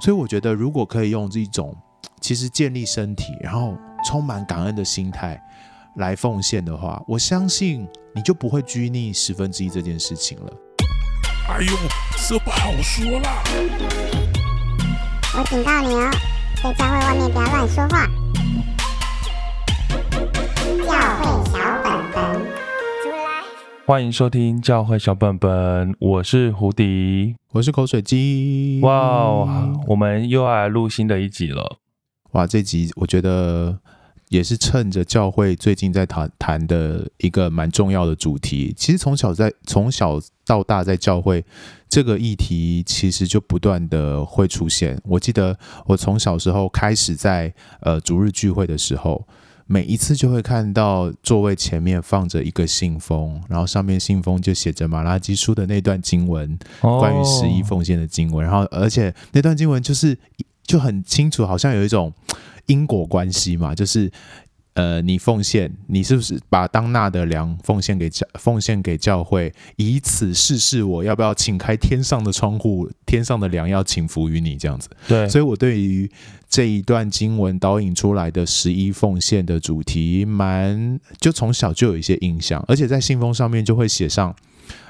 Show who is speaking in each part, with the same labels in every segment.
Speaker 1: 所以我觉得，如果可以用这种其实建立身体，然后充满感恩的心态来奉献的话，我相信你就不会拘泥十分之一这件事情了。
Speaker 2: 哎呦，这不好说啦！
Speaker 3: 我警告你哦，在教会外面不要乱说话。
Speaker 4: 欢迎收听教会小本本，我是胡迪，
Speaker 1: 我是口水鸡。
Speaker 4: 哇，我们又要来录新的一集了。
Speaker 1: 哇，这集我觉得也是趁着教会最近在谈谈的一个蛮重要的主题。其实从小在从小到大在教会这个议题，其实就不断的会出现。我记得我从小时候开始在呃逐日聚会的时候，每一次就会看到座位前面放着一个信封，然后上面信封就写着马拉基书的那段经文，关于十一奉献的经文。然后而且那段经文就是。就很清楚，好像有一种因果关系嘛，就是呃，你奉献，你是不是把当纳的粮奉献给教，奉献给教会，以此试试我要不要请开天上的窗户，天上的粮要请服于你这样子。
Speaker 4: 对，
Speaker 1: 所以我对于这一段经文导引出来的十一奉献的主题，蛮就从小就有一些印象，而且在信封上面就会写上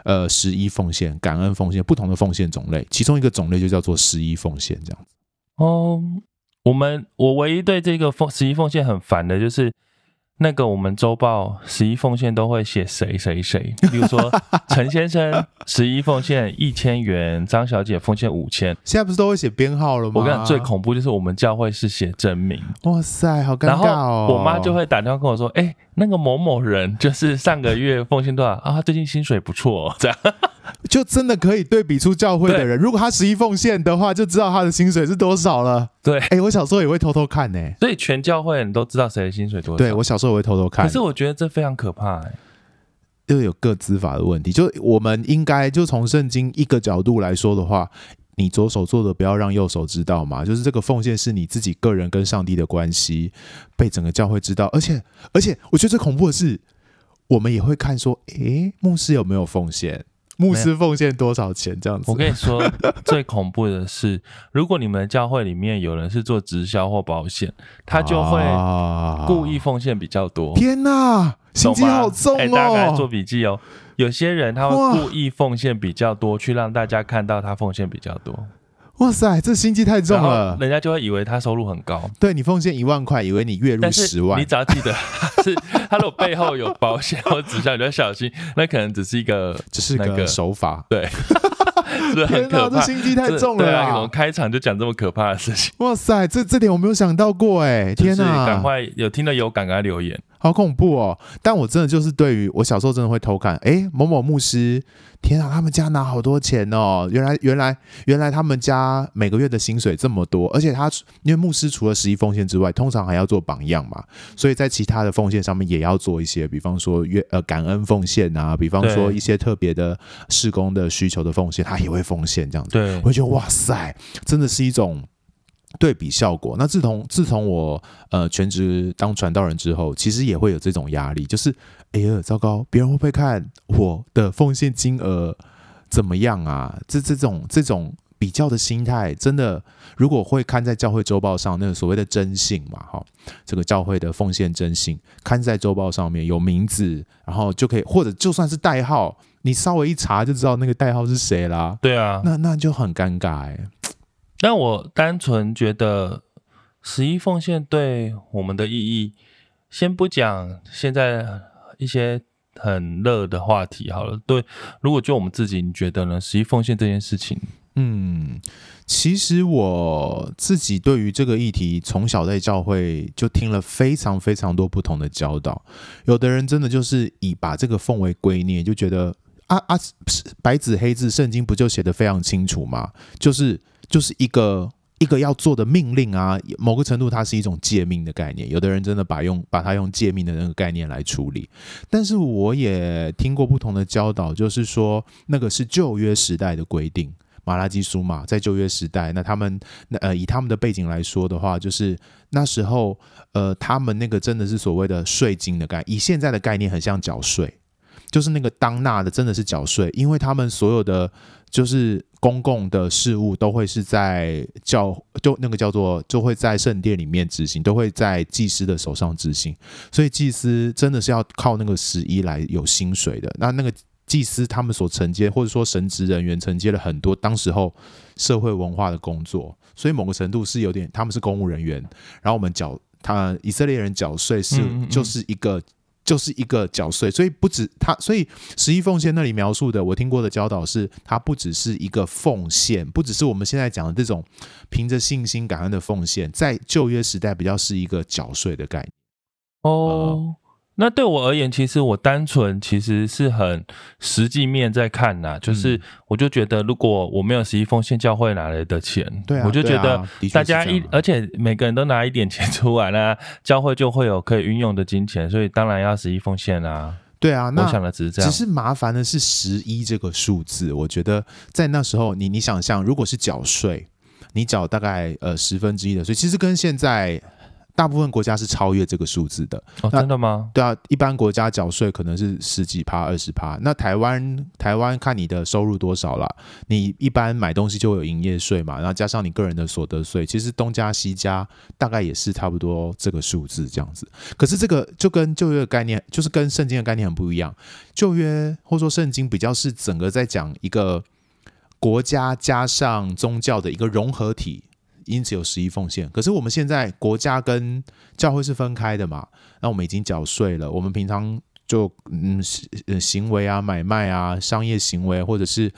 Speaker 1: 呃十一奉献、感恩奉献不同的奉献种类，其中一个种类就叫做十一奉献这样子。
Speaker 4: 哦，我们我唯一对这个奉十一奉献很烦的就是，那个我们周报十一奉献都会写谁谁谁，比如说陈先生十一奉献一千元，张小姐奉献五千，
Speaker 1: 现在不是都会写编号了吗？
Speaker 4: 我跟你讲最恐怖就是我们教会是写真名，
Speaker 1: 哇塞，好尴尬哦！然后
Speaker 4: 我妈就会打电话跟我说，哎、欸，那个某某人就是上个月奉献多少啊？他最近薪水不错哦，这样。
Speaker 1: 就真的可以对比出教会的人，如果他十一奉献的话，就知道他的薪水是多少了。
Speaker 4: 对，
Speaker 1: 哎、欸，我小时候也会偷偷看呢、欸，
Speaker 4: 所以全教会人都知道谁的薪水多少。
Speaker 1: 对，我小时候也会偷偷看，
Speaker 4: 可是我觉得这非常可怕、欸，
Speaker 1: 又有各资法的问题。就我们应该就从圣经一个角度来说的话，你左手做的不要让右手知道嘛，就是这个奉献是你自己个人跟上帝的关系，被整个教会知道。而且，而且我觉得最恐怖的是，我们也会看说，哎、欸，牧师有没有奉献？牧师奉献多少钱？这样子，
Speaker 4: 我跟你说，最恐怖的是，如果你们的教会里面有人是做直销或保险，他就会故意奉献比较多。
Speaker 1: 天哪，心机好重哦！欸、大家
Speaker 4: 做笔记哦。有些人他会故意奉献比较多，去让大家看到他奉献比较多。
Speaker 1: 哇塞，这心机太重了，
Speaker 4: 人家就会以为他收入很高。
Speaker 1: 对，你奉献一万块，以为你月入十万。
Speaker 4: 你只要记得，是他如果背后有保险或指向，你要小心，那可能只是一个，
Speaker 1: 只是个手法。
Speaker 4: 对，是不是很可怕？
Speaker 1: 这心机太重了。对啊，
Speaker 4: 我们开场就讲这么可怕的事情？
Speaker 1: 哇塞，这这点我没有想到过哎！天哪，
Speaker 4: 赶快有听了有赶快留言。
Speaker 1: 好恐怖哦！但我真的就是对于我小时候真的会偷看，哎，某某牧师，天啊，他们家拿好多钱哦！原来原来原来他们家每个月的薪水这么多，而且他因为牧师除了十一奉献之外，通常还要做榜样嘛，所以在其他的奉献上面也要做一些，比方说月呃感恩奉献啊，比方说一些特别的事工的需求的奉献，他也会奉献这样子。
Speaker 4: 对，
Speaker 1: 我会觉得哇塞，真的是一种。对比效果，那自从自从我呃全职当传道人之后，其实也会有这种压力，就是哎呀，糟糕，别人会不会看我的奉献金额怎么样啊？这这种这种比较的心态，真的如果会看在教会周报上，那个所谓的征信嘛，哈，这个教会的奉献征信，看在周报上面有名字，然后就可以，或者就算是代号，你稍微一查就知道那个代号是谁啦。
Speaker 4: 对啊，
Speaker 1: 那那就很尴尬哎。
Speaker 4: 但我单纯觉得十一奉献对我们的意义，先不讲现在一些很热的话题好了。对，如果就我们自己，你觉得呢？十一奉献这件事情，
Speaker 1: 嗯，其实我自己对于这个议题，从小在教会就听了非常非常多不同的教导。有的人真的就是以把这个奉为圭臬，就觉得啊啊，白纸黑字，圣经不就写得非常清楚吗？就是。就是一个一个要做的命令啊，某个程度它是一种诫命的概念。有的人真的把用把它用诫命的那个概念来处理，但是我也听过不同的教导，就是说那个是旧约时代的规定，马拉基书嘛，在旧约时代，那他们那呃以他们的背景来说的话，就是那时候呃他们那个真的是所谓的税金的概，以现在的概念很像缴税。就是那个当纳的真的是缴税，因为他们所有的就是公共的事务都会是在教，就那个叫做，就会在圣殿里面执行，都会在祭司的手上执行。所以祭司真的是要靠那个十一来有薪水的。那那个祭司他们所承接，或者说神职人员承接了很多当时候社会文化的工作，所以某个程度是有点，他们是公务人员。然后我们缴他以色列人缴税是
Speaker 4: 嗯嗯嗯
Speaker 1: 就是一个。就是一个缴税，所以不止他，所以十一奉献那里描述的，我听过的教导是，它不只是一个奉献，不只是我们现在讲的这种凭着信心感恩的奉献，在旧约时代比较是一个缴税的概念。
Speaker 4: 哦。
Speaker 1: 呃
Speaker 4: 那对我而言，其实我单纯其实是很实际面在看呐，就是我就觉得，如果我没有十一奉献，教会哪来的钱？
Speaker 1: 对啊，
Speaker 4: 我就觉得大家一，
Speaker 1: 啊、
Speaker 4: 而且每个人都拿一点钱 出来，那教会就会有可以运用的金钱，所以当然要十一奉献啦。
Speaker 1: 对啊，那
Speaker 4: 我想的只是这样，
Speaker 1: 只是麻烦的是十一这个数字，我觉得在那时候你，你你想象，如果是缴税，你缴大概呃十分之一的税，其实跟现在。大部分国家是超越这个数字的
Speaker 4: 哦，真的吗？
Speaker 1: 对啊，一般国家缴税可能是十几趴、二十趴。那台湾，台湾看你的收入多少啦。你一般买东西就会有营业税嘛，然后加上你个人的所得税，其实东加西加大概也是差不多这个数字这样子。可是这个就跟旧约的概念，就是跟圣经的概念很不一样。旧约或说圣经比较是整个在讲一个国家加上宗教的一个融合体。因此有十一奉献，可是我们现在国家跟教会是分开的嘛？那我们已经缴税了，我们平常就嗯行为啊、买卖啊、商业行为，或者是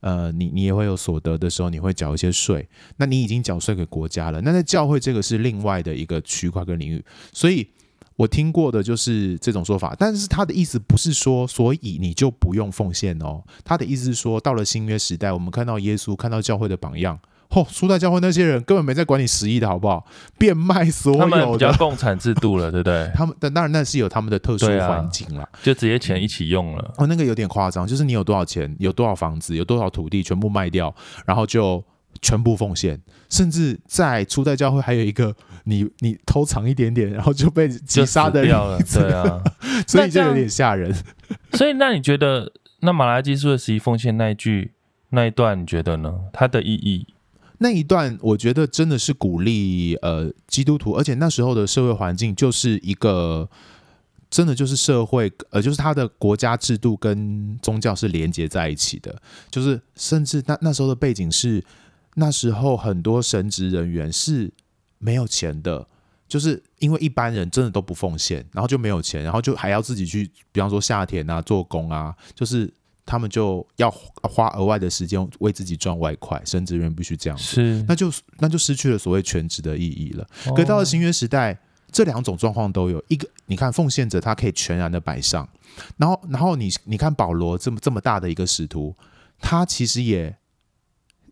Speaker 1: 呃你你也会有所得的时候，你会缴一些税。那你已经缴税给国家了，那在教会这个是另外的一个区块跟领域。所以我听过的就是这种说法，但是他的意思不是说，所以你就不用奉献哦。他的意思是说，到了新约时代，我们看到耶稣，看到教会的榜样。嚯、哦，初代教会那些人根本没在管你十亿的好不好？变卖所有的，
Speaker 4: 他们比较共产制度了，对不对？
Speaker 1: 他们但当然那是有他们的特殊环境了，
Speaker 4: 啊，就直接钱一起用了。
Speaker 1: 哦，那个有点夸张，就是你有多少钱，有多少房子，有多少土地，全部卖掉，然后就全部奉献。甚至在初代教会还有一个，你你偷藏一点点，然后就被击杀的
Speaker 4: 掉了，对啊，
Speaker 1: 所以就有点吓人。
Speaker 4: 所以那你觉得，那马拉基书的十一奉献那一句那一段，你觉得呢？它的意义？
Speaker 1: 那一段我觉得真的是鼓励呃基督徒，而且那时候的社会环境就是一个真的就是社会呃就是他的国家制度跟宗教是连接在一起的，就是甚至那那时候的背景是那时候很多神职人员是没有钱的，就是因为一般人真的都不奉献，然后就没有钱，然后就还要自己去，比方说下田啊做工啊，就是。他们就要花额外的时间为自己赚外快，神职人员必须这样子，
Speaker 4: 是
Speaker 1: 那就那就失去了所谓全职的意义了。可到了新约时代，这两种状况都有。一个，你看奉献者他可以全然的摆上，然后然后你你看保罗这么这么大的一个使徒，他其实也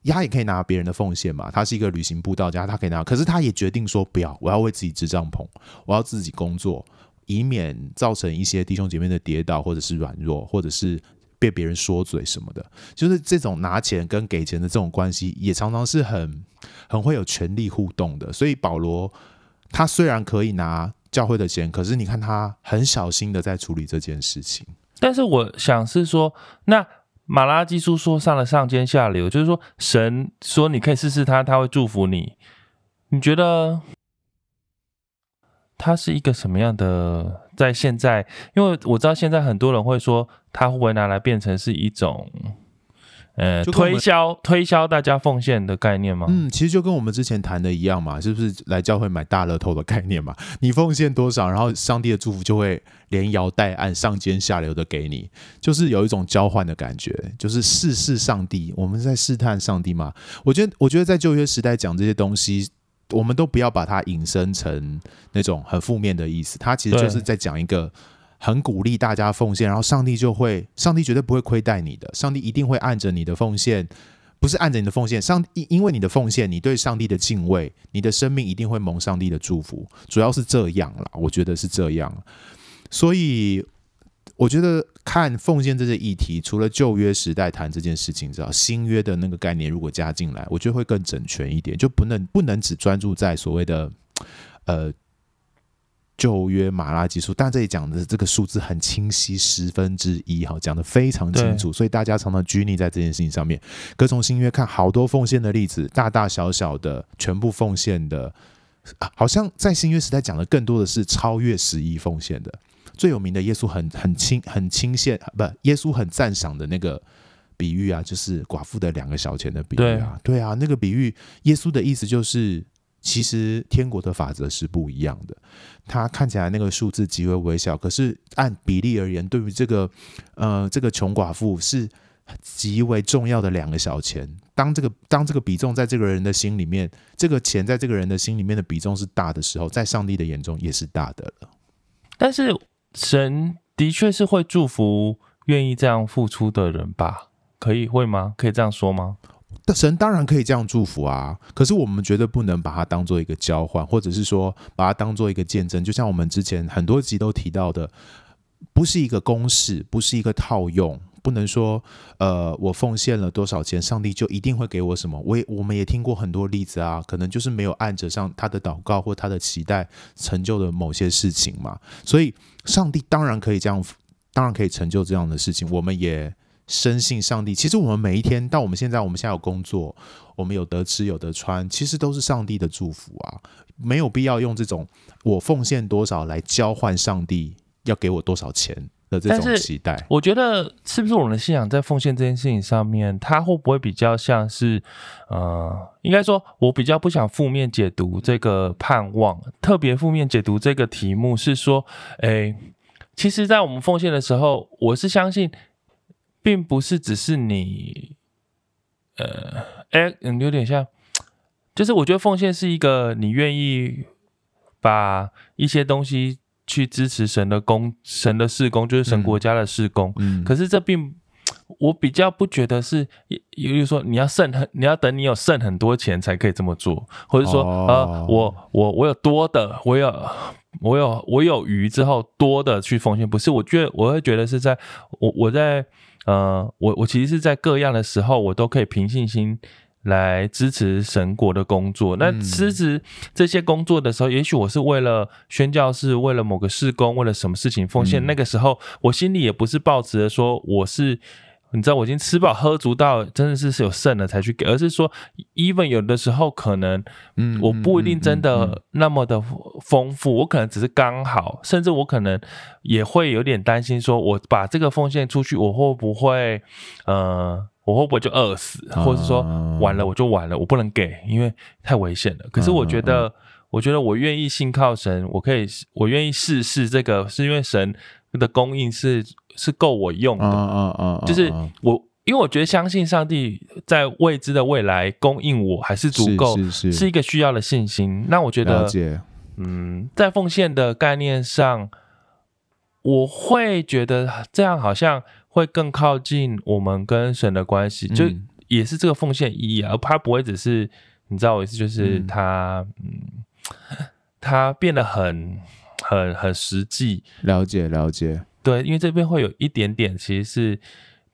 Speaker 1: 他也可以拿别人的奉献嘛，他是一个旅行布道家，他可以拿，可是他也决定说不要，我要为自己支帐篷，我要自己工作，以免造成一些弟兄姐妹的跌倒或者是软弱，或者是。被别人说嘴什么的，就是这种拿钱跟给钱的这种关系，也常常是很很会有权力互动的。所以保罗他虽然可以拿教会的钱，可是你看他很小心的在处理这件事情。
Speaker 4: 但是我想是说，那马拉基书说上了上尖下流，就是说神说你可以试试他，他会祝福你。你觉得他是一个什么样的？在现在，因为我知道现在很多人会说，它会不会拿来变成是一种，呃，推销推销大家奉献的概念吗？
Speaker 1: 嗯，其实就跟我们之前谈的一样嘛，是不是来教会买大乐透的概念嘛？你奉献多少，然后上帝的祝福就会连摇带按、上尖下流的给你，就是有一种交换的感觉，就是试试上帝，我们在试探上帝嘛。我觉得，我觉得在旧约时代讲这些东西。我们都不要把它引申成那种很负面的意思，它其实就是在讲一个很鼓励大家奉献，然后上帝就会，上帝绝对不会亏待你的，上帝一定会按着你的奉献，不是按着你的奉献，上帝因为你的奉献，你对上帝的敬畏，你的生命一定会蒙上帝的祝福，主要是这样啦，我觉得是这样，所以。我觉得看奉献这些议题，除了旧约时代谈这件事情之外，新约的那个概念如果加进来，我觉得会更整全一点，就不能不能只专注在所谓的呃旧约马拉基数，但这里讲的这个数字很清晰，十分之一，哈，讲的非常清楚，所以大家常常拘泥在这件事情上面。可从新约看，好多奉献的例子，大大小小的，全部奉献的，好像在新约时代讲的更多的是超越十一奉献的。最有名的，耶稣很很钦很钦羡，不，耶稣很赞赏的那个比喻啊，就是寡妇的两个小钱的比喻啊，对，对啊，那个比喻，耶稣的意思就是。其实天国的法则是不一样的，他看起来那个数字极为微小，可是按比例而言，对于这个呃这个穷寡妇是极为重要的两个小钱。当这个当这个比重在这个人的心里面，这个钱在这个人的心里面的比重是大的时候，在上帝的眼中也是大的了。
Speaker 4: 但是神的确是会祝福愿意这样付出的人吧？可以会吗？可以这样说吗？
Speaker 1: 神当然可以这样祝福啊，可是我们绝对不能把它当做一个交换，或者是说把它当做一个见证。就像我们之前很多集都提到的，不是一个公式，不是一个套用，不能说呃，我奉献了多少钱，上帝就一定会给我什么。我也我们也听过很多例子啊，可能就是没有按着上他的祷告或他的期待成就的某些事情嘛。所以，上帝当然可以这样，当然可以成就这样的事情。我们也。深信上帝，其实我们每一天到我们现在，我们现在有工作，我们有得吃有得穿，其实都是上帝的祝福啊，没有必要用这种我奉献多少来交换上帝要给我多少钱的这种期待。
Speaker 4: 我觉得是不是我们的信仰在奉献这件事情上面，它会不会比较像是，呃，应该说，我比较不想负面解读这个盼望，特别负面解读这个题目是说，诶，其实，在我们奉献的时候，我是相信。并不是只是你，呃，哎，有点像，就是我觉得奉献是一个你愿意把一些东西去支持神的工、神的事工，就是神国家的事工。嗯，可是这并我比较不觉得是，也就是说你要剩很，你要等你有剩很多钱才可以这么做，或者说，哦、呃，我我我有多的，我有。我有我有余之后多的去奉献，不是？我觉得我会觉得是在我我在呃我我其实是在各样的时候，我都可以凭信心来支持神国的工作。那支持这些工作的时候，也许我是为了宣教士，为了某个事工，为了什么事情奉献。那个时候我心里也不是抱持着说我是。你知道我已经吃饱喝足到真的是是有剩了才去给，而是说，even 有的时候可能，嗯，我不一定真的那么的丰富，我可能只是刚好，甚至我可能也会有点担心，说我把这个奉献出去，我会不会，呃，我会不会就饿死，或者是说完了我就完了，我不能给，因为太危险了。可是我觉得，我觉得我愿意信靠神，我可以，我愿意试试这个，是因为神的供应是。是够我用的，嗯嗯嗯，就是我，因为我觉得相信上帝在未知的未来供应我还是足够，是是是，是一个需要的信心。那我觉得，嗯，在奉献的概念上，我会觉得这样好像会更靠近我们跟神的关系，就也是这个奉献意义啊，而他不会只是你知道我意思，就是他，嗯，他变得很很很实际，
Speaker 1: 了解了解。
Speaker 4: 对，因为这边会有一点点，其实是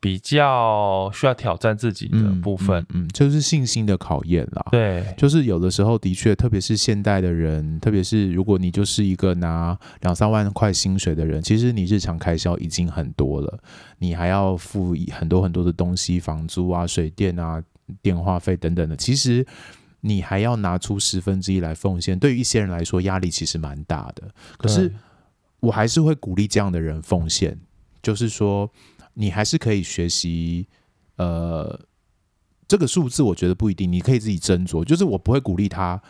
Speaker 4: 比较需要挑战自己的部分，
Speaker 1: 嗯，嗯，嗯，就是信心的考验啦。
Speaker 4: 对，
Speaker 1: 就是有的时候的确，特别是现代的人，特别是如果你就是一个拿两三万块薪水的人，其实你日常开销已经很多了，你还要付很多很多的东西，房租啊、水电啊、电话费等等的，其实你还要拿出十分之一来奉献，对于一些人来说，压力其实蛮大的。可是。我还是会鼓励这样的人奉献，就是说，你还是可以学习，呃，这个数字我觉得不一定，你可以自己斟酌。就是我不会鼓励他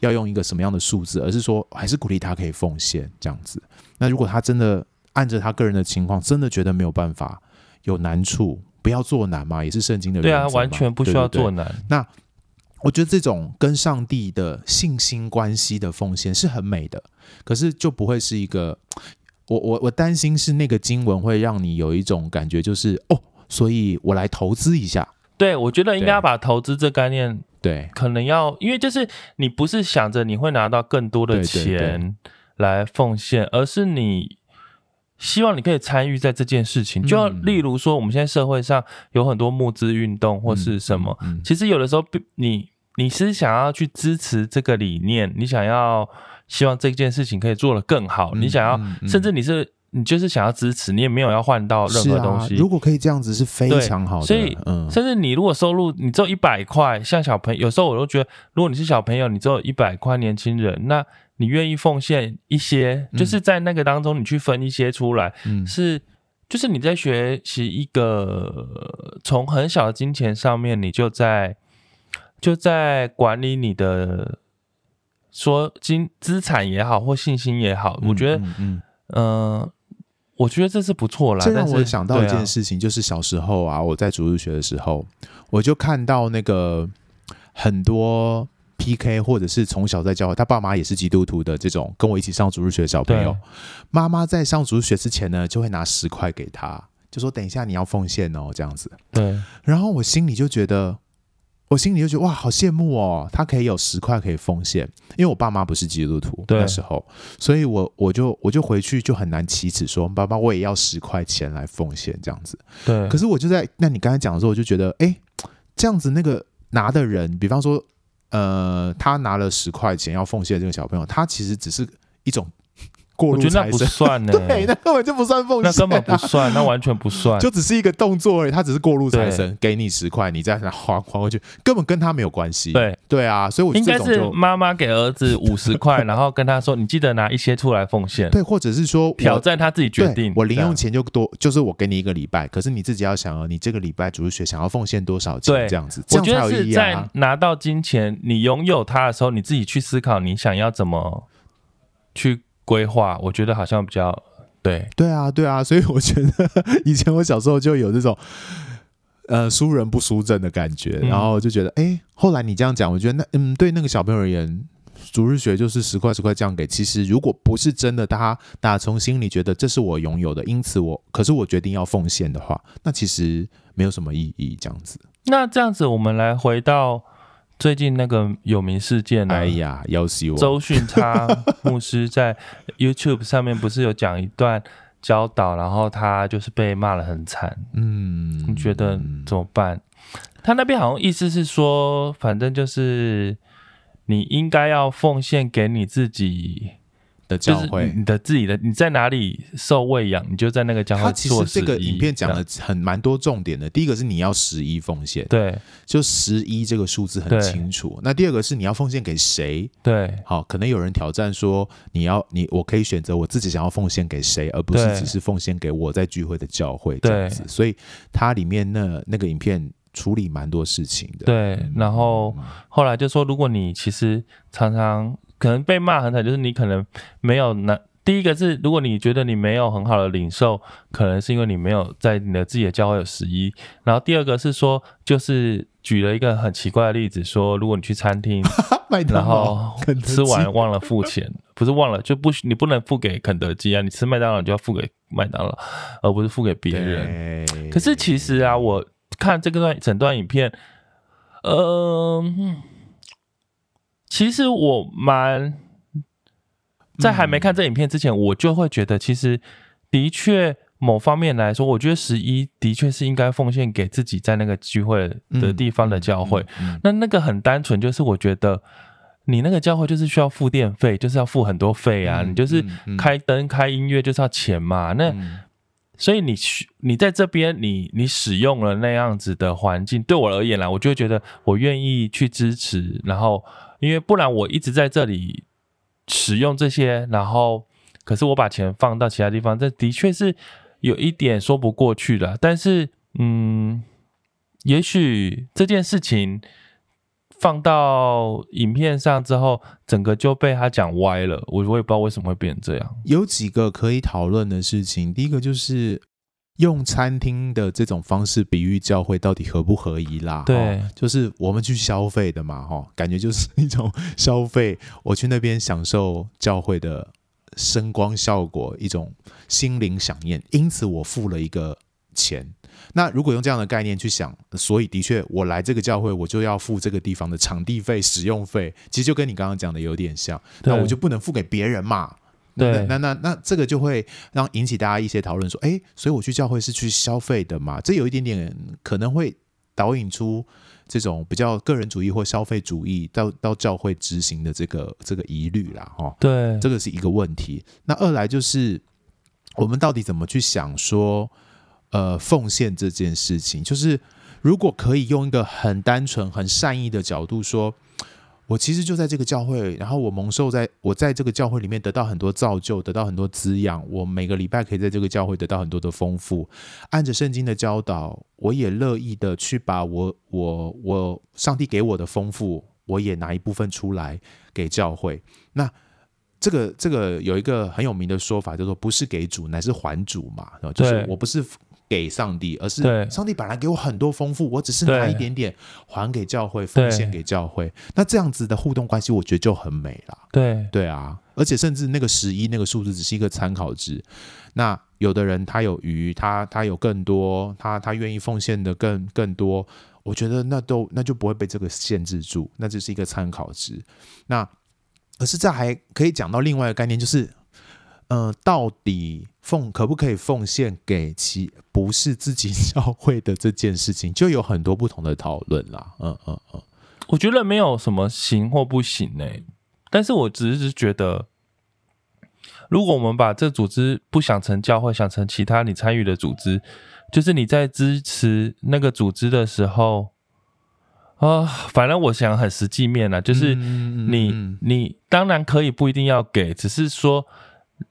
Speaker 1: 要用一个什么样的数字，而是说，还是鼓励他可以奉献这样子。那如果他真的按着他个人的情况，真的觉得没有办法，有难处，不要做难嘛，也是圣经的。
Speaker 4: 对啊，完全不需要做难。
Speaker 1: 对对对，那我觉得这种跟上帝的信心关系的奉献是很美的，可是就不会是一个，我我我担心是那个经文会让你有一种感觉，就是哦，所以我来投资一下。
Speaker 4: 对，我觉得应该要把投资这概念，
Speaker 1: 对，
Speaker 4: 可能要，因为就是你不是想着你会拿到更多的钱来奉献，而是你希望你可以参与在这件事情。就例如说，我们现在社会上有很多募资运动或是什么，嗯嗯嗯、其实有的时候你。你是想要去支持这个理念，你想要希望这件事情可以做得更好，
Speaker 1: 嗯、
Speaker 4: 你想要，甚至你是你就是想要支持，你也没有要换到任何东西。
Speaker 1: 啊、如果可以这样子是非常好的。
Speaker 4: 所以，嗯，甚至你如果收入你只有一百块，像小朋友，有时候我都觉得，如果你是小朋友，你只有一百块，年轻人，那你愿意奉献一些，就是在那个当中你去分一些出来，嗯，是。就是你在学习一个从很小的金钱上面，你就在就在管理你的说金资产也好，或信心也好，我觉得，嗯我觉得这是不错啦。
Speaker 1: 这让我想到一件事情，就是小时候啊，我在主日学的时候，我就看到那个很多。P.K. 或者是从小在教会，他爸妈也是基督徒的这种，跟我一起上主日学的小朋友，妈妈在上主日学之前呢，就会拿十块给他，就说等一下你要奉献哦，这样子。
Speaker 4: 对。
Speaker 1: 然后我心里就觉得，我心里就觉得哇，好羡慕哦，他可以有十块可以奉献，因为我爸妈不是基督徒那时候，所以我我就我就回去就很难启齿说，爸爸我也要十块钱来奉献这样子。
Speaker 4: 对。
Speaker 1: 可是我就在那你刚才讲的时候，我就觉得，哎，这样子那个拿的人，比方说。呃，他拿了十块钱要奉献这个小朋友，他其实只是一种过路财神，
Speaker 4: 我觉得那不算呢，
Speaker 1: 对，那根本就不算奉献，
Speaker 4: 那根本不算，那完全不算，
Speaker 1: 就只是一个动作而已。他只是过路财神，给你十块，你再拿还还回去，根本跟他没有关系。
Speaker 4: 对
Speaker 1: 对啊，所以我
Speaker 4: 应该是妈妈给儿子五十块，然后跟他说：“你记得拿一些出来奉献。”
Speaker 1: 对，或者是说
Speaker 4: 挑战他自己决定。
Speaker 1: 我零用钱就多，就是我给你一个礼拜，可是你自己要想哦，你这个礼拜主日学想要奉献多少钱？这样子。
Speaker 4: 我觉得是在拿到金钱，你拥有它的时候，你自己去思考，你想要怎么去。规划，我觉得好像比较对，
Speaker 1: 对啊，对啊，所以我觉得以前我小时候就有这种呃输人不输阵的感觉，然后就觉得，哎，后来你这样讲，我觉得那嗯，对那个小朋友而言，逐日学就是十块十块这样给，其实如果不是真的，他打从心里觉得这是我拥有的，因此我可是我决定要奉献的话，那其实没有什么意义，这样子。
Speaker 4: 那这样子，我们来回到。最近那个有名事件呢？
Speaker 1: 哎呀，要死我！
Speaker 4: 周迅他 牧师在 YouTube 上面不是有讲一段教导，然后他就是被骂得很惨。嗯，你觉得怎么办？他那边好像意思是说，反正就是你应该要奉献给你自己。
Speaker 1: 的教会，
Speaker 4: 你的自己的你在哪里受喂养，你就在那个教会做。他其实
Speaker 1: 这个影片讲了很蛮多重点的。第一个是你要十一奉献，
Speaker 4: 对，
Speaker 1: 就十一这个数字很清楚。那第二个是你要奉献给谁？
Speaker 4: 对，
Speaker 1: 好，可能有人挑战说，你要你我可以选择我自己想要奉献给谁，而不是只是奉献给我在聚会的教会这样子。所以它里面那那个影片处理蛮多事情的。
Speaker 4: 对，然后后来就说，如果你其实常常。可能被骂很惨，就是你可能没有那。第一个是，如果你觉得你没有很好的领受，可能是因为你没有在你的自己的教会有十一。然后第二个是说，就是举了一个很奇怪的例子，说如果你去餐厅，然后吃完忘了付钱，不是忘了就不你不能付给肯德基啊，你吃麦当劳就要付给麦当劳，而不是付给别人。可是其实啊，我看这个段整段影片，呃。其实我蛮在还没看这影片之前，我就会觉得，其实的确某方面来说，我觉得十一的确是应该奉献给自己在那个聚会的地方的教会。那那个很单纯，就是我觉得你那个教会就是需要付电费，就是要付很多费啊。你就是开灯、开音乐就是要钱嘛。那所以你你在这边，你你使用了那样子的环境，对我而言啦，我就会觉得我愿意去支持，然后。因为不然我一直在这里使用这些，然后可是我把钱放到其他地方，这的确是有一点说不过去了。但是，嗯，也许这件事情放到影片上之后，整个就被他讲歪了。我我也不知道为什么会变成这样。
Speaker 1: 有几个可以讨论的事情，第一个就是。用餐厅的这种方式比喻教会到底合不合宜啦？
Speaker 4: 对，
Speaker 1: 就是我们去消费的嘛，哈，感觉就是一种消费。我去那边享受教会的声光效果，一种心灵饗宴，因此我付了一个钱。那如果用这样的概念去想，所以的确我来这个教会，我就要付这个地方的场地费、使用费，其实就跟你刚刚讲的有点像。那我就不能付给别人嘛？
Speaker 4: 对，
Speaker 1: 那那那，那这个就会让引起大家一些讨论，说，哎，所以我去教会是去消费的嘛？这有一点点可能会导引出这种比较个人主义或消费主义到到教会执行的这个这个疑虑啦，哈，
Speaker 4: 对，
Speaker 1: 这个是一个问题。那二来就是我们到底怎么去想说，呃，奉献这件事情，就是如果可以用一个很单纯、很善意的角度说。我其实就在这个教会，然后我蒙受在我在这个教会里面得到很多造就，得到很多滋养。我每个礼拜可以在这个教会得到很多的丰富。按着圣经的教导，我也乐意的去把我我我上帝给我的丰富，我也拿一部分出来给教会。那这个这个有一个很有名的说法，叫做不是给主，乃是还主嘛。就是我不是。给上帝，而是上帝本来给我很多丰富，我只是拿一点点还给教会，奉献给教会。那这样子的互动关系，我觉得就很美了。
Speaker 4: 对
Speaker 1: 对啊，而且甚至那个十一那个数字只是一个参考值。那有的人他有余，他他有更多，他他愿意奉献的更更多，我觉得那都那就不会被这个限制住，那只是一个参考值。那可是这还可以讲到另外一个概念，就是。嗯、呃，到底奉可不可以奉献给其不是自己 教会的这件事情，就有很多不同的讨论啦。嗯嗯嗯，
Speaker 4: 我觉得没有什么行或不行呢、欸，但是我只是觉得，如果我们把这组织不想成教会，想成其他你参与的组织，就是你在支持那个组织的时候，啊、呃，反正我想很实际面了，就是你、嗯嗯嗯、你当然可以不一定要给，只是说。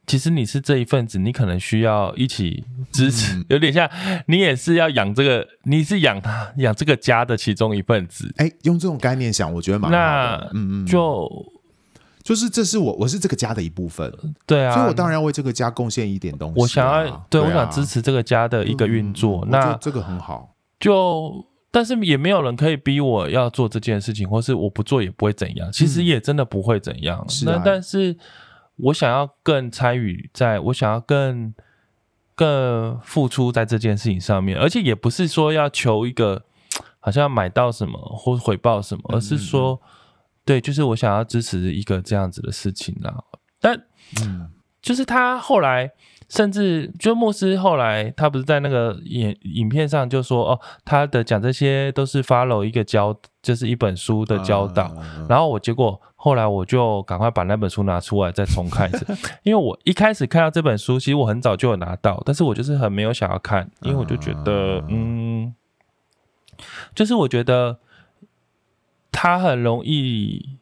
Speaker 4: 其实你是这一份子，你可能需要一起支持，嗯、有点像你也是要养这个，你是养他养这个家的其中一份子。
Speaker 1: 哎，用这种概念想，我觉得蛮好的。
Speaker 4: 那嗯嗯，就
Speaker 1: 就是这是我我是这个家的一部分，
Speaker 4: 对啊，
Speaker 1: 所以我当然要为这个家贡献一点东西、啊。
Speaker 4: 我想要对，我想支持这个家的一个运作。嗯、那
Speaker 1: 这个很好。
Speaker 4: 就但是也没有人可以逼我要做这件事情，或是我不做也不会怎样。其实也真的不会怎样。是、啊、那但是。我想要更参与，在我想要更更付出在这件事情上面，而且也不是说要求一个好像买到什么或回报什么，而是说，对，就是我想要支持一个这样子的事情啦。但，嗯，就是他后来。甚至就牧师后来，他不是在那个影影片上就说哦，他的讲这些都是 follow 一个教，就是一本书的教导。Uh, 然后我结果后来我就赶快把那本书拿出来再重看一次，因为我一开始看到这本书，其实我很早就有拿到，但是我就是很没有想要看，因为我就觉得，uh, 嗯，就是我觉得它很容易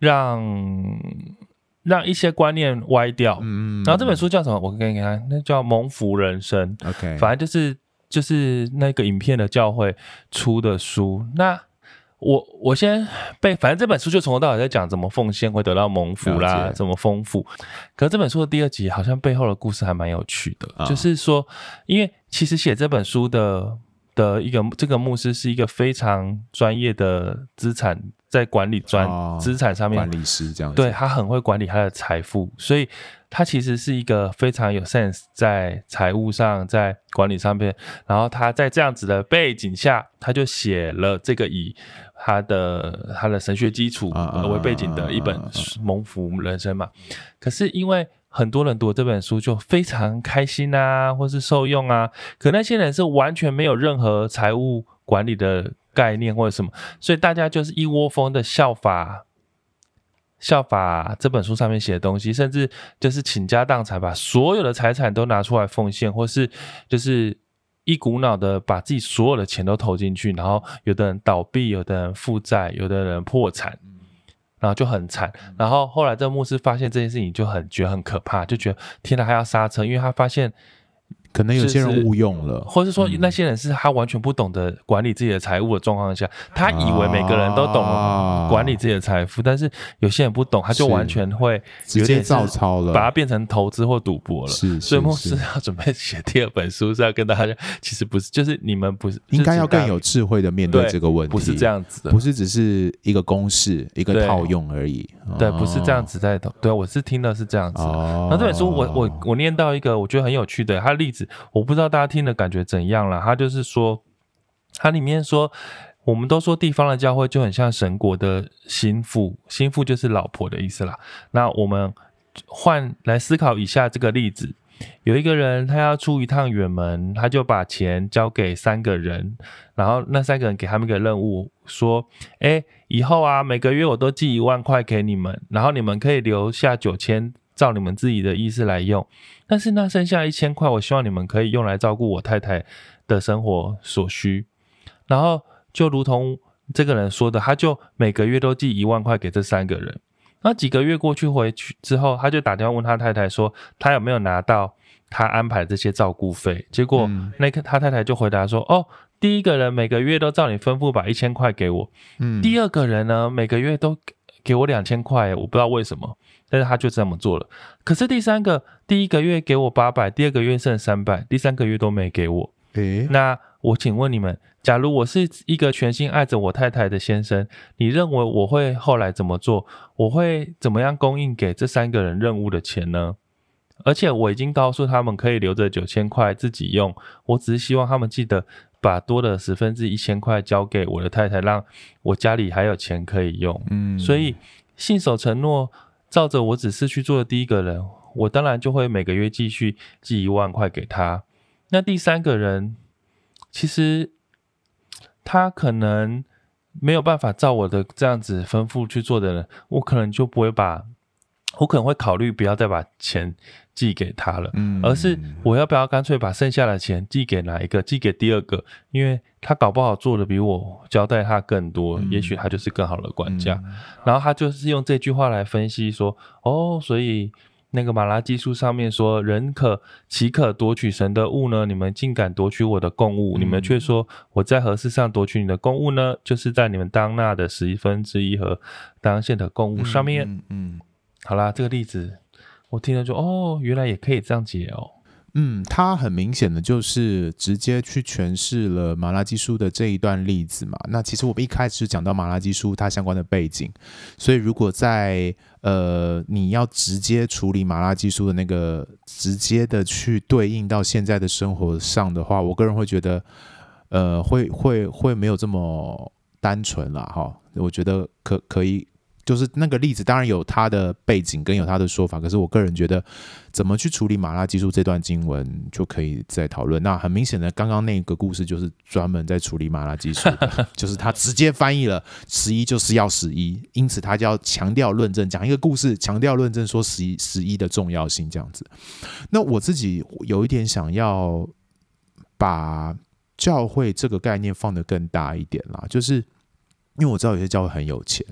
Speaker 4: 让。让一些观念歪掉，嗯，然后这本书叫什么？我给你看，那叫《蒙福人生》。OK，反正就是就是那个影片的教会出的书。那我我先背，反正这本书就从头到尾在讲怎么奉献会得到蒙福啦，怎么丰富。可是这本书的第二集好像背后的故事还蛮有趣的，哦，就是说，因为其实写这本书的的一个这个牧师是一个非常专业的资产。在管理专资产上面，
Speaker 1: 管理师这样子，
Speaker 4: 对，他很会管理他的财富，所以他其实是一个非常有 sense 在财务上，在管理上面。然后他在这样子的背景下，他就写了这个以他的他的神学基础为背景的一本《蒙福人生》嘛。可是因为很多人读这本书就非常开心啊，或是受用啊，可那些人是完全没有任何财务管理的。概念或者什么，所以大家就是一窝蜂的效法，效法这本书上面写的东西，甚至就是倾家荡产，把所有的财产都拿出来奉献，或是就是一股脑的把自己所有的钱都投进去，然后有的人倒闭，有的人负债，有的人破产，然后就很惨。然后后来这个牧师发现这件事情，就很觉得很可怕，就觉得天哪，还要刹车，因为他发现。
Speaker 1: 可能有些人误用了，
Speaker 4: 或者说那些人是他完全不懂得管理自己的财务的状况下，他以为每个人都懂管理自己的财富，但是有些人不懂，他就完全会
Speaker 1: 直接照抄了，
Speaker 4: 把它变成投资或赌博了。
Speaker 1: 是，
Speaker 4: 所以牧师要准备写第二本书，是要跟大家，其实不是，就是你们不是
Speaker 1: 应该要更有智慧的面对这个问题，
Speaker 4: 不是这样子的，
Speaker 1: 不是只是一个公式一个套用而已。
Speaker 4: 对，不是这样子在投。对，我是听的是这样子。那这本书我我我念到一个我觉得很有趣的，它的例子。我不知道大家听的感觉怎样了。他就是说，他里面说，我们都说地方的教会就很像神国的心腹，心腹就是老婆的意思啦。那我们换来思考以下这个例子：有一个人他要出一趟远门，他就把钱交给三个人，然后那三个人给他们一个任务，说：哎，以后啊，每个月我都寄一万块给你们，然后你们可以留下九千，照你们自己的意思来用。但是那剩下一千块，我希望你们可以用来照顾我太太的生活所需。然后就如同这个人说的，他就每个月都寄一万块给这三个人。那几个月过去回去之后，他就打电话问他太太说，他有没有拿到他安排的这些照顾费？结果那个他太太就回答说，哦，第一个人每个月都照你吩咐把一千块给我，嗯，第二个人呢每个月都给我两千块，我不知道为什么，但是他就这么做了。可是第三个，第一个月给我八百，第二个月剩三百，第三个月都没给我。诶，那我请问你们，假如我是一个全心爱着我太太的先生，你认为我会后来怎么做？我会怎么样供应给这三个人任务的钱呢？而且我已经告诉他们可以留着九千块自己用，我只是希望他们记得把多的十分之一千块交给我的太太，让我家里还有钱可以用。嗯，所以信守承诺，照着我只是去做的第一个人，我当然就会每个月继续寄一万块给他。那第三个人，其实他可能没有办法照我的这样子吩咐去做的人，我可能就不会把，我可能会考虑不要再把钱寄给他了，嗯，而是我要不要干脆把剩下的钱寄给哪一个？寄给第二个，因为他搞不好做的比我交代他更多，也许他就是更好的管家。然后他就是用这句话来分析说，哦，所以。那个马拉基书上面说：“人可岂可夺取神的物呢？你们竟敢夺取我的供物！嗯、你们却说我在何事上夺取你的供物呢？就是在你们当纳的十一分之一和当献的供物上面。嗯”嗯，好啦，这个例子我听了就哦，原来也可以这样解哦。
Speaker 1: 嗯，他很明显的就是直接去诠释了马拉基书的这一段例子嘛。那其实我们一开始讲到马拉基书它相关的背景，所以如果在呃你要直接处理马拉基书的那个直接的去对应到现在的生活上的话，我个人会觉得，呃，会会会没有这么单纯了哈。我觉得可可以。就是那个例子，当然有他的背景跟有他的说法，可是我个人觉得，怎么去处理马拉基书这段经文就可以再讨论。那很明显的，刚刚那个故事就是专门在处理马拉基书，就是他直接翻译了十一就是要十一，因此他就要强调论证，讲一个故事，强调论证说十一十一的重要性这样子。那我自己有一点想要把教会这个概念放得更大一点啦，就是因为我知道有些教会很有钱。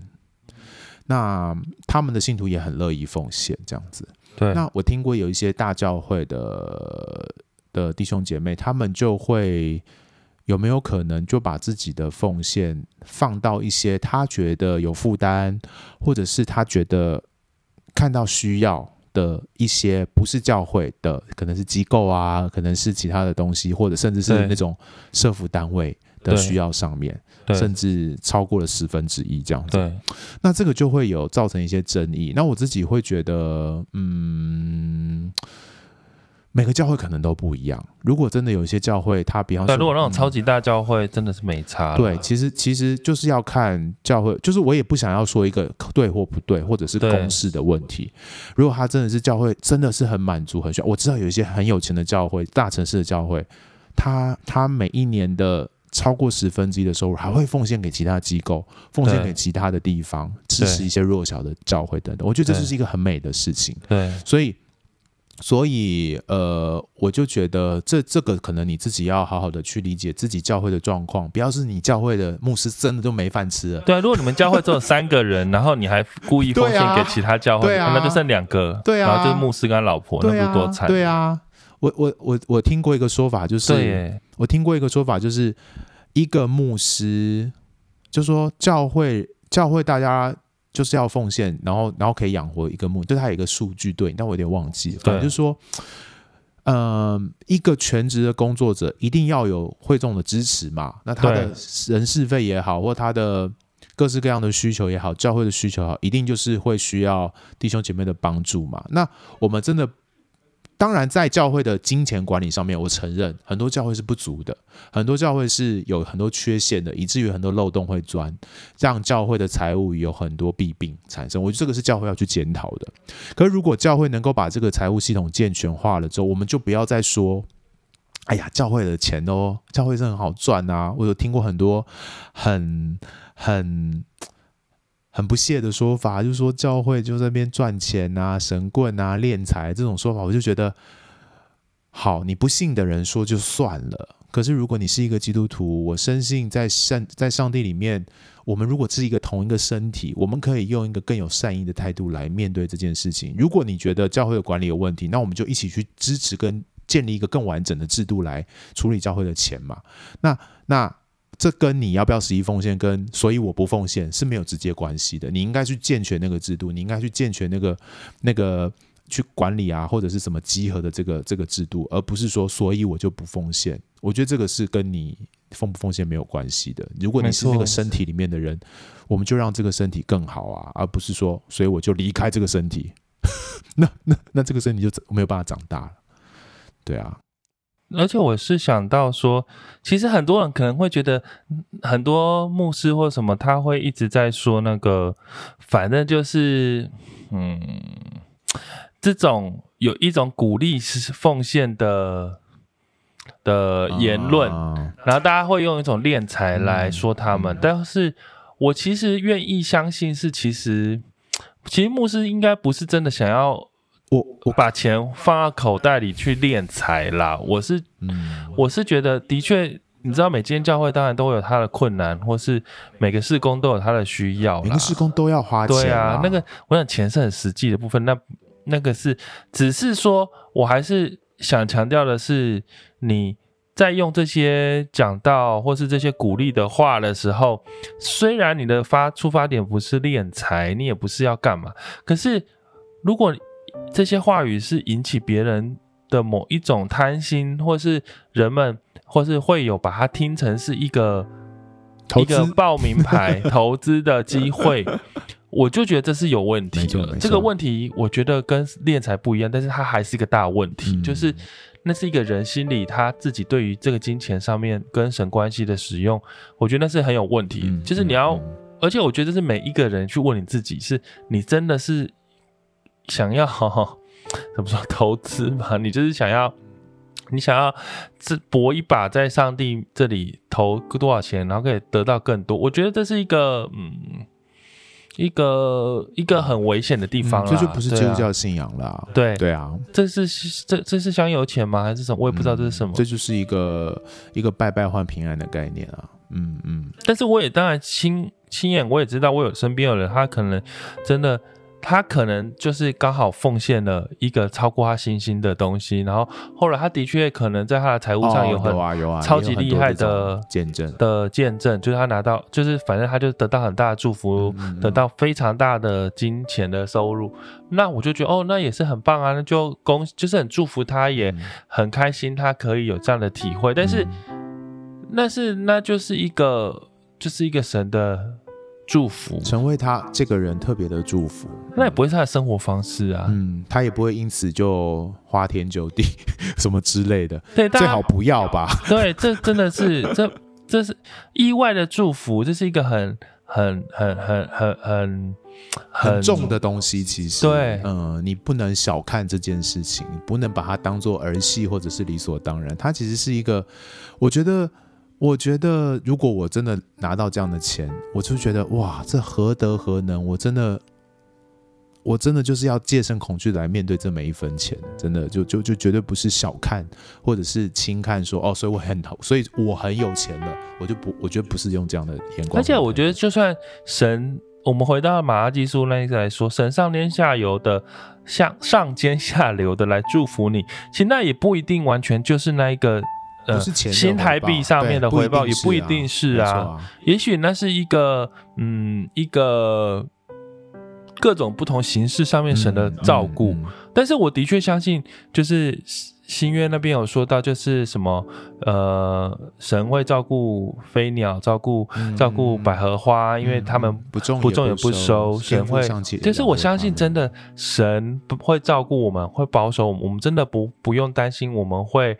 Speaker 1: 那他们的信徒也很乐意奉献，这样子。
Speaker 4: 对。
Speaker 1: 那我听过有一些大教会的的弟兄姐妹，他们就会有没有可能就把自己的奉献放到一些他觉得有负担，或者是他觉得看到需要的一些不是教会的，可能是机构啊，可能是其他的东西，或者甚至是那种社服单位的需要上面。甚至超过了十分之一这样子，对，那这个就会有造成一些争议。那我自己会觉得，嗯，每个教会可能都不一样。如果真的有一些教会，它比方说，
Speaker 4: 如果那种超级大教会，真的是没差。
Speaker 1: 对，其实其实就是要看教会，就是我也不想要说一个对或不对，或者是公式的问题。如果他真的是教会，真的是很满足、很需要。我知道有一些很有钱的教会，大城市的教会，他他每一年的。超过十分之一的收入还会奉献给其他机构，奉献给其他的地方，支持一些弱小的教会等等。我觉得这就是一个很美的事情。
Speaker 4: 对，
Speaker 1: 所以，所以，呃，我就觉得这这个可能你自己要好好的去理解自己教会的状况，不要是你教会的牧师真的都没饭吃了。
Speaker 4: 对啊，如果你们教会只有三个人，然后你还故意奉献给其他教
Speaker 1: 会，
Speaker 4: 那就剩两个，
Speaker 1: 对啊，
Speaker 4: 然后就是牧师跟他老婆，那不是多惨？
Speaker 1: 对啊，我我我我听过一个说法，就是我听过一个说法，就是。一个牧师就说教会教会大家就是要奉献，然后然后可以养活一个牧，就他有一个数据对，但我有点忘记了。反正就是说，嗯、呃，一个全职的工作者一定要有会众的支持嘛。那他的人事费也好，或他的各式各样的需求也好，教会的需求好，一定就是会需要弟兄姐妹的帮助嘛。那我们真的。当然，在教会的金钱管理上面，我承认很多教会是不足的，很多教会是有很多缺陷的，以至于很多漏洞会钻，让教会的财务有很多弊病产生。我觉得这个是教会要去检讨的。可，如果教会能够把这个财务系统健全化了之后，我们就不要再说，哎呀，教会的钱哦，教会是很好赚啊。我有听过很多很很。很不屑的说法，就是说教会就在那边赚钱啊、神棍啊、敛财这种说法，我就觉得好。你不信的人说就算了，可是如果你是一个基督徒，我深信在上在上帝里面，我们如果是一个同一个身体，我们可以用一个更有善意的态度来面对这件事情。如果你觉得教会的管理有问题，那我们就一起去支持跟建立一个更完整的制度来处理教会的钱嘛。那那。这跟你要不要十一奉献，跟所以我不奉献是没有直接关系的。你应该去健全那个制度，你应该去健全那个那个去管理啊，或者是什么集合的这个这个制度，而不是说所以我就不奉献。我觉得这个是跟你奉不奉献没有关系的。如果你是那个身体里面的人，我们就让这个身体更好啊，而不是说所以我就离开这个身体，那那那这个身体就没有办法长大了。对啊。
Speaker 4: 而且我是想到说，其实很多人可能会觉得，很多牧师或什么，他会一直在说那个，反正就是，嗯，这种有一种鼓励奉献的的言论，然后大家会用一种敛财来说他们，但是我其实愿意相信是，其实，其实牧师应该不是真的想要。我我把钱放到口袋里去敛财啦，我是，嗯，我是觉得的确，你知道，每间教会当然都会有它的困难，或是每个事工都有它的需要，
Speaker 1: 每个事工都要花钱。
Speaker 4: 对啊，那个我想钱是很实际的部分，那那个是，只是说我还是想强调的是，你在用这些讲到或是这些鼓励的话的时候，虽然你的发出发点不是敛财，你也不是要干嘛，可是如果。这些话语是引起别人的某一种贪心，或是人们，或是会有把它听成是一个一个报名牌投资的机会，我就觉得这是有问题的。这个问题我觉得跟敛财不一样，但是它还是一个大问题，嗯、就是那是一个人心里他自己对于这个金钱上面跟神关系的使用，我觉得那是很有问题。嗯、就是你要，而且我觉得是每一个人去问你自己，是你真的是。想要怎么说投资嘛？你就是想要，你想要这搏一把，在上帝这里投多少钱，然后可以得到更多。我觉得这是一个嗯，一个一个很危险的地方，
Speaker 1: 这就不是基督教信仰啦。
Speaker 4: 对
Speaker 1: 对啊，
Speaker 4: 这是这这是香油钱吗？还是什么？我也不知道这是什么。
Speaker 1: 这就是一个一个拜拜换平安的概念啊。嗯嗯。
Speaker 4: 但是我也当然亲亲眼我也知道，我有身边有人，他可能真的。他可能就是刚好奉献了一个超过他信心的东西，然后后来他的确可能在他的财务上有很超级厉害的见证的见证，就是他拿到，就是反正他就得到很大的祝福，得到非常大的金钱的收入。那我就觉得哦，那也是很棒啊，那就恭就是很祝福他，也很开心他可以有这样的体会。但是那是那就是一个就是一个神的。祝福
Speaker 1: 成为他这个人特别的祝福，
Speaker 4: 那也不会是他的生活方式啊。
Speaker 1: 嗯，他也不会因此就花天酒地 什么之类的。
Speaker 4: 对，
Speaker 1: 最好不要吧。
Speaker 4: 对，这真的是 这这是意外的祝福，这是一个很很很很很很
Speaker 1: 很重的东西。其实，
Speaker 4: 对，
Speaker 1: 嗯，你不能小看这件事情，不能把它当做儿戏或者是理所当然。它其实是一个，我觉得。我觉得，如果我真的拿到这样的钱，我就觉得哇，这何德何能？我真的，我真的就是要戒慎恐惧来面对这每一分钱，真的就就就绝对不是小看或者是轻看说哦，所以我很好，所以我很有钱了，我就不，我觉得不是用这样的眼光。
Speaker 4: 而且我觉得，就算神，我们回到马拉基书那一个来说，神上天下游的，向上尖下流的来祝福你，其实那也不一定完全就是那一个。呃，新台币上面的回报也不一定是啊，啊也许那是一个嗯，一个各种不同形式上面神的照顾，嗯嗯嗯、但是我的确相信，就是新约那边有说到，就是什么呃，神会照顾飞鸟，照顾、嗯、照顾百合花，因为他们不种不种也不收，神会。就是我相信，真的神不会照顾我们，会保守我们，我们真的不不用担心我们会。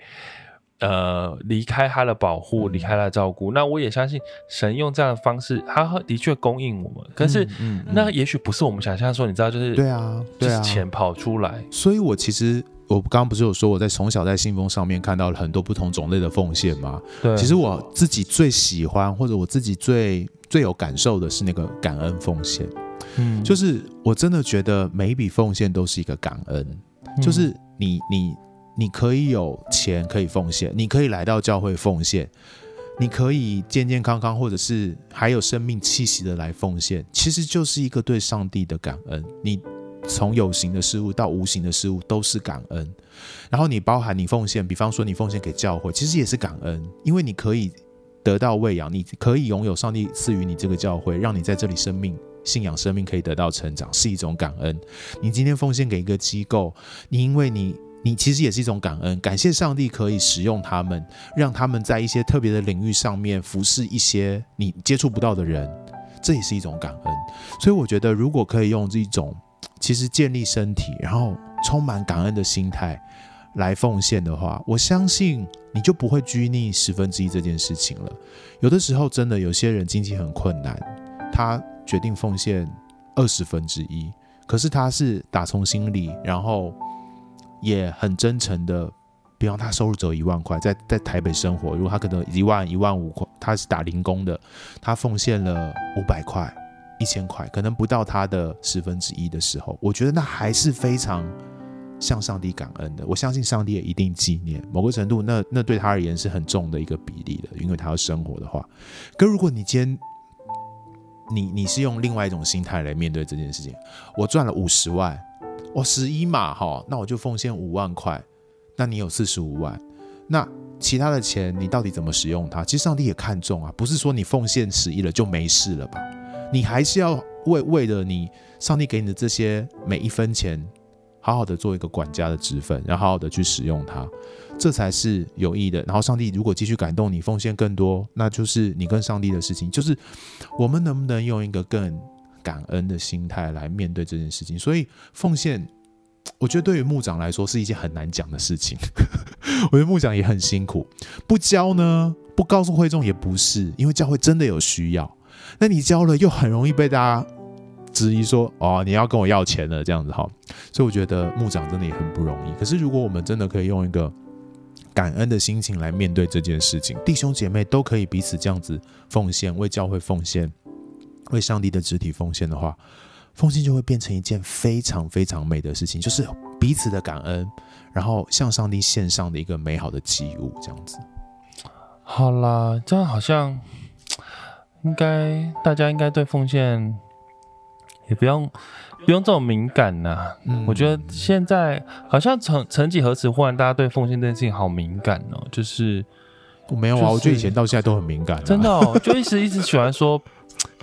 Speaker 4: 呃，离开他的保护，离开他的照顾，那我也相信神用这样的方式，他的确供应我们。可是，嗯嗯嗯、那也许不是我们想象说，你知道，就是
Speaker 1: 对啊，
Speaker 4: 就是钱跑出来。
Speaker 1: 所以我其实我刚刚不是有说，我在从小在信封上面看到了很多不同种类的奉献吗？
Speaker 4: 对，
Speaker 1: 其实我自己最喜欢或者我自己最最有感受的是那个感恩奉献。嗯，就是我真的觉得每一笔奉献都是一个感恩，嗯、就是你你。你可以有钱可以奉献，你可以来到教会奉献，你可以健健康康或者是还有生命气息的来奉献，其实就是一个对上帝的感恩。你从有形的事物到无形的事物都是感恩，然后你包含你奉献，比方说你奉献给教会，其实也是感恩，因为你可以得到喂养，你可以拥有上帝赐予你这个教会，让你在这里生命信仰生命可以得到成长，是一种感恩。你今天奉献给一个机构，你因为你。你其实也是一种感恩，感谢上帝可以使用他们，让他们在一些特别的领域上面服侍一些你接触不到的人，这也是一种感恩。所以我觉得，如果可以用这种其实建立身体，然后充满感恩的心态来奉献的话，我相信你就不会拘泥十分之一这件事情了。有的时候，真的有些人经济很困难，他决定奉献二十分之一，可是他是打从心里，然后。也很真诚的，比方他收入只有一万块，在在台北生活，如果他可能一万一万五块，他是打零工的，他奉献了五百块、一千块，可能不到他的十分之一的时候，我觉得那还是非常向上帝感恩的。我相信上帝也一定纪念，某个程度，那那对他而言是很重的一个比例的，因为他要生活的话。可如果你今天你你是用另外一种心态来面对这件事情，我赚了五十万。我十一嘛，哈，那我就奉献五万块，那你有四十五万，那其他的钱你到底怎么使用它？其实上帝也看重啊，不是说你奉献十一了就没事了吧？你还是要为为了你上帝给你的这些每一分钱，好好的做一个管家的职分，然后好好的去使用它，这才是有意义的。然后上帝如果继续感动你奉献更多，那就是你跟上帝的事情，就是我们能不能用一个更感恩的心态来面对这件事情，所以奉献，我觉得对于牧长来说是一件很难讲的事情。我觉得牧长也很辛苦，不交呢，不告诉会众也不是，因为教会真的有需要。那你交了，又很容易被大家质疑说：“哦，你要跟我要钱了。”这样子哈。所以我觉得牧长真的也很不容易。可是如果我们真的可以用一个感恩的心情来面对这件事情，弟兄姐妹都可以彼此这样子奉献，为教会奉献。为上帝的肢体奉献的话，奉献就会变成一件非常非常美的事情，就是彼此的感恩，然后向上帝献上的一个美好的祭物，这样子。
Speaker 4: 好啦，这样好像 应该大家应该对奉献也不用不用这么敏感呐、啊。嗯，我觉得现在好像曾曾几何时，忽然大家对奉献这件事情好敏感哦，就是
Speaker 1: 我没有啊，就是、我觉得以前到现在都很敏感、啊，
Speaker 4: 真的哦，就一直一直喜欢说。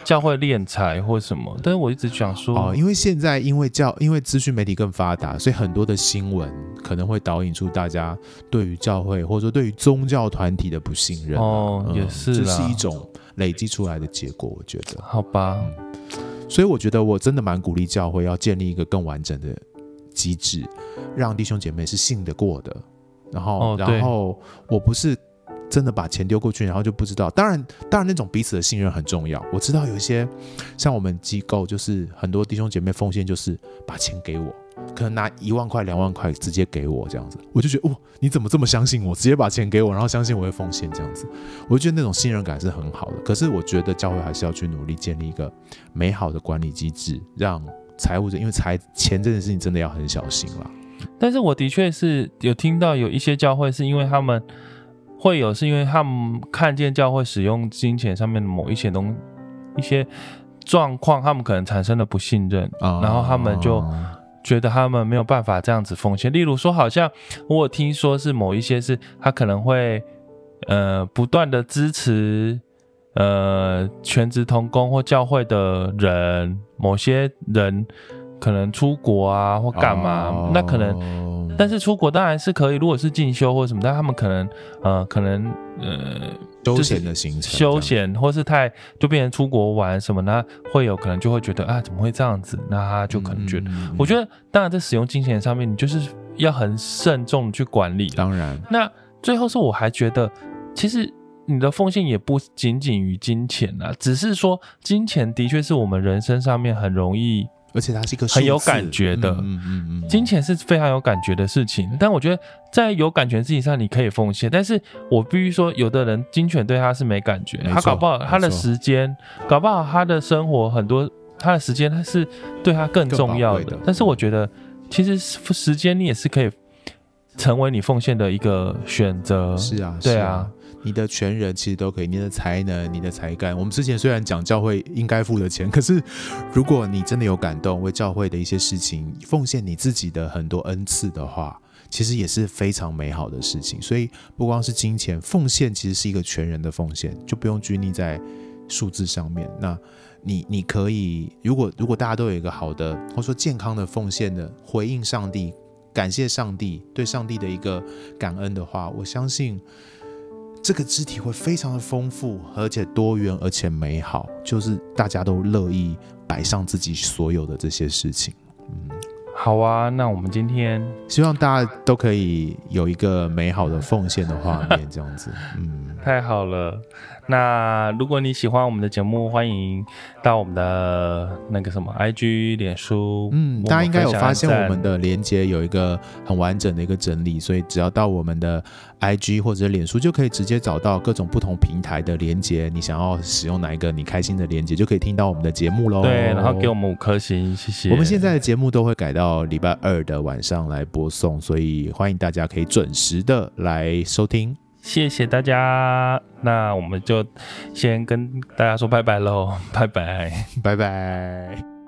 Speaker 4: 教会敛财或什么，但是我一直想说
Speaker 1: 哦，因为现在因为教因为资讯媒体更发达，所以很多的新闻可能会导引出大家对于教会或者说对于宗教团体的不信任
Speaker 4: 哦，嗯、也是，
Speaker 1: 这是一种累积出来的结果，我觉得。
Speaker 4: 好吧、
Speaker 1: 嗯，所以我觉得我真的蛮鼓励教会要建立一个更完整的机制，让弟兄姐妹是信得过的。然后，哦、然后我不是。真的把钱丢过去，然后就不知道。当然，当然那种彼此的信任很重要。我知道有一些像我们机构，就是很多弟兄姐妹奉献，就是把钱给我，可能拿一万块、两万块直接给我这样子。我就觉得，哦，你怎么这么相信我？直接把钱给我，然后相信我会奉献这样子。我就觉得那种信任感是很好的。可是我觉得教会还是要去努力建立一个美好的管理机制，让财务者，因为财钱这件事情真的要很小心了。
Speaker 4: 但是我的确是有听到有一些教会是因为他们。会有是因为他们看见教会使用金钱上面的某一些东一些状况，他们可能产生了不信任，哦、然后他们就觉得他们没有办法这样子奉献。例如说，好像我有听说是某一些是他可能会呃不断的支持呃全职同工或教会的人，某些人可能出国啊或干嘛，哦、那可能。但是出国当然是可以，如果是进修或者什么，但他们可能呃可能呃
Speaker 1: 休闲的行程，
Speaker 4: 休闲或是太就变成出国玩什么呢？会有可能就会觉得啊怎么会这样子？那他就可能觉得，嗯、我觉得当然在使用金钱上面，你就是要很慎重去管理。
Speaker 1: 当然，
Speaker 4: 那最后是我还觉得其实。你的奉献也不仅仅于金钱啊，只是说金钱的确是我们人生上面很容易，
Speaker 1: 而且它是一个
Speaker 4: 很有感觉的。嗯嗯嗯，金钱是非常有感觉的事情。但我觉得在有感觉的事情上，你可以奉献。但是我必须说，有的人金钱对他是没感觉，他搞不好他的时间，搞不好他的生活很多，他的时间他是对他更重要的。但是我觉得，其实时间你也是可以成为你奉献的一个选择。
Speaker 1: 是啊，
Speaker 4: 对啊。
Speaker 1: 你的全人其实都可以，你的才能、你的才干。我们之前虽然讲教会应该付的钱，可是如果你真的有感动，为教会的一些事情奉献你自己的很多恩赐的话，其实也是非常美好的事情。所以不光是金钱奉献，其实是一个全人的奉献，就不用拘泥在数字上面。那你你可以，如果如果大家都有一个好的或者说健康的奉献的回应上帝，感谢上帝，对上帝的一个感恩的话，我相信。这个肢体会非常的丰富，而且多元，而且美好，就是大家都乐意摆上自己所有的这些事情。嗯，
Speaker 4: 好啊，那我们今天
Speaker 1: 希望大家都可以有一个美好的奉献的画面，这样子。嗯，
Speaker 4: 太好了。那如果你喜欢我们的节目，欢迎到我们的那个什么 IG、脸书。
Speaker 1: 嗯，大家应该有发现我们的连接有一个很完整的一个整理，所以只要到我们的 IG 或者脸书，就可以直接找到各种不同平台的连接。你想要使用哪一个你开心的连接，就可以听到我们的节目喽。
Speaker 4: 对，然后给我们五颗星，谢谢。
Speaker 1: 我们现在的节目都会改到礼拜二的晚上来播送，所以欢迎大家可以准时的来收听。
Speaker 4: 谢谢大家，那我们就先跟大家说拜拜喽，拜拜，
Speaker 1: 拜拜。